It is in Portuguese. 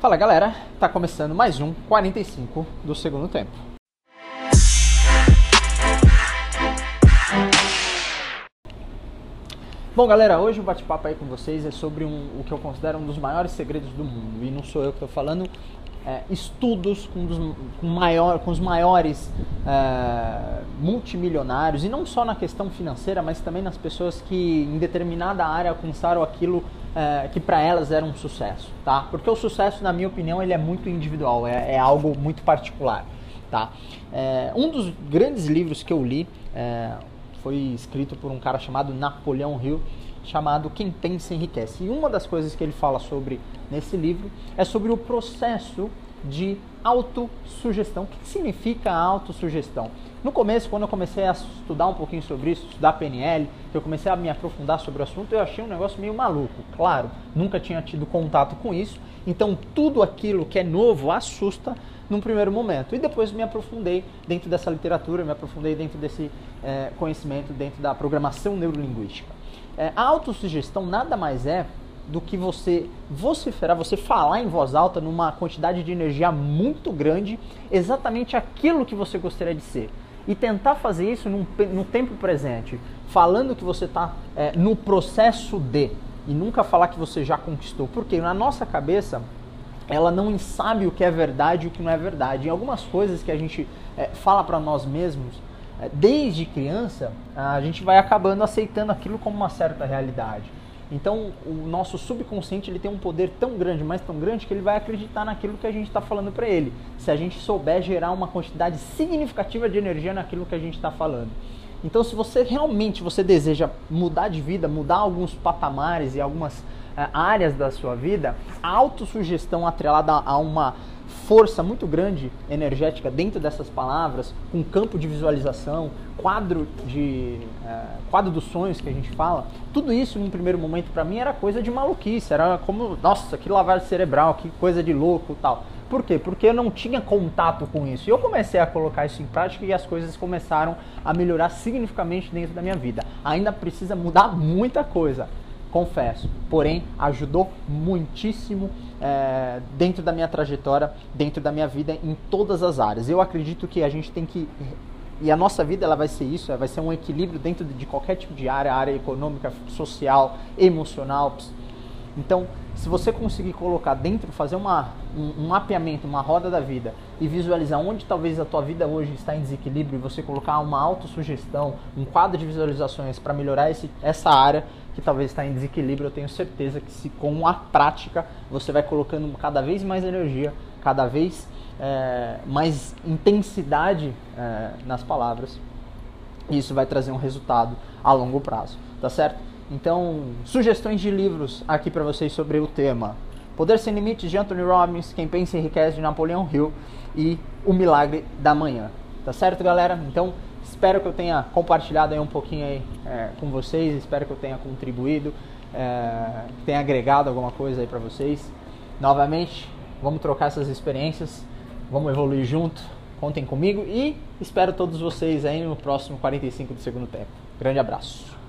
Fala galera, tá começando mais um 45 do segundo tempo. Bom galera, hoje o bate-papo aí com vocês é sobre um, o que eu considero um dos maiores segredos do mundo. E não sou eu que estou falando, é, estudos com, dos, com, maior, com os maiores é, multimilionários, e não só na questão financeira, mas também nas pessoas que em determinada área alcançaram aquilo é, que para elas era um sucesso, tá? Porque o sucesso, na minha opinião, ele é muito individual, é, é algo muito particular, tá? É, um dos grandes livros que eu li é, foi escrito por um cara chamado Napoleão Hill, chamado Quem Pensa Enriquece. E uma das coisas que ele fala sobre nesse livro é sobre o processo de autossugestão. O que significa autossugestão? No começo, quando eu comecei a estudar um pouquinho sobre isso, estudar PNL, eu comecei a me aprofundar sobre o assunto, eu achei um negócio meio maluco. Claro, nunca tinha tido contato com isso, então tudo aquilo que é novo assusta num primeiro momento. E depois me aprofundei dentro dessa literatura, me aprofundei dentro desse é, conhecimento, dentro da programação neurolinguística. É, a autossugestão nada mais é do que você vociferar, você falar em voz alta numa quantidade de energia muito grande, exatamente aquilo que você gostaria de ser. E tentar fazer isso num, no tempo presente, falando que você está é, no processo de, e nunca falar que você já conquistou. Porque na nossa cabeça, ela não sabe o que é verdade e o que não é verdade. Em algumas coisas que a gente é, fala para nós mesmos, é, desde criança, a gente vai acabando aceitando aquilo como uma certa realidade. Então, o nosso subconsciente ele tem um poder tão grande, mas tão grande, que ele vai acreditar naquilo que a gente está falando para ele. Se a gente souber gerar uma quantidade significativa de energia naquilo que a gente está falando. Então, se você realmente você deseja mudar de vida, mudar alguns patamares e algumas uh, áreas da sua vida, a autossugestão atrelada a uma força muito grande energética dentro dessas palavras, com campo de visualização, quadro de é, quadro dos sonhos que a gente fala, tudo isso num primeiro momento para mim era coisa de maluquice, era como, nossa, que lavagem cerebral, que coisa de louco, tal. Por quê? Porque eu não tinha contato com isso. E eu comecei a colocar isso em prática e as coisas começaram a melhorar significativamente dentro da minha vida. Ainda precisa mudar muita coisa confesso. Porém, ajudou muitíssimo é, dentro da minha trajetória, dentro da minha vida, em todas as áreas. Eu acredito que a gente tem que e a nossa vida ela vai ser isso, vai ser um equilíbrio dentro de qualquer tipo de área, área econômica, social, emocional. Então, se você conseguir colocar dentro, fazer uma, um, um, mapeamento, uma roda da vida e visualizar onde talvez a tua vida hoje está em desequilíbrio e você colocar uma autossugestão, um quadro de visualizações para melhorar esse, essa área que talvez está em desequilíbrio, eu tenho certeza que se com a prática você vai colocando cada vez mais energia, cada vez é, mais intensidade é, nas palavras, isso vai trazer um resultado a longo prazo, tá certo? Então, sugestões de livros aqui para vocês sobre o tema. Poder Sem Limites de Anthony Robbins, Quem Pensa Enriquece de Napoleão Hill e O Milagre da Manhã. Tá certo, galera? Então, espero que eu tenha compartilhado aí um pouquinho aí é, com vocês, espero que eu tenha contribuído, é, tenha agregado alguma coisa aí para vocês. Novamente, vamos trocar essas experiências, vamos evoluir junto, contem comigo e espero todos vocês aí no próximo 45 do segundo tempo. Grande abraço.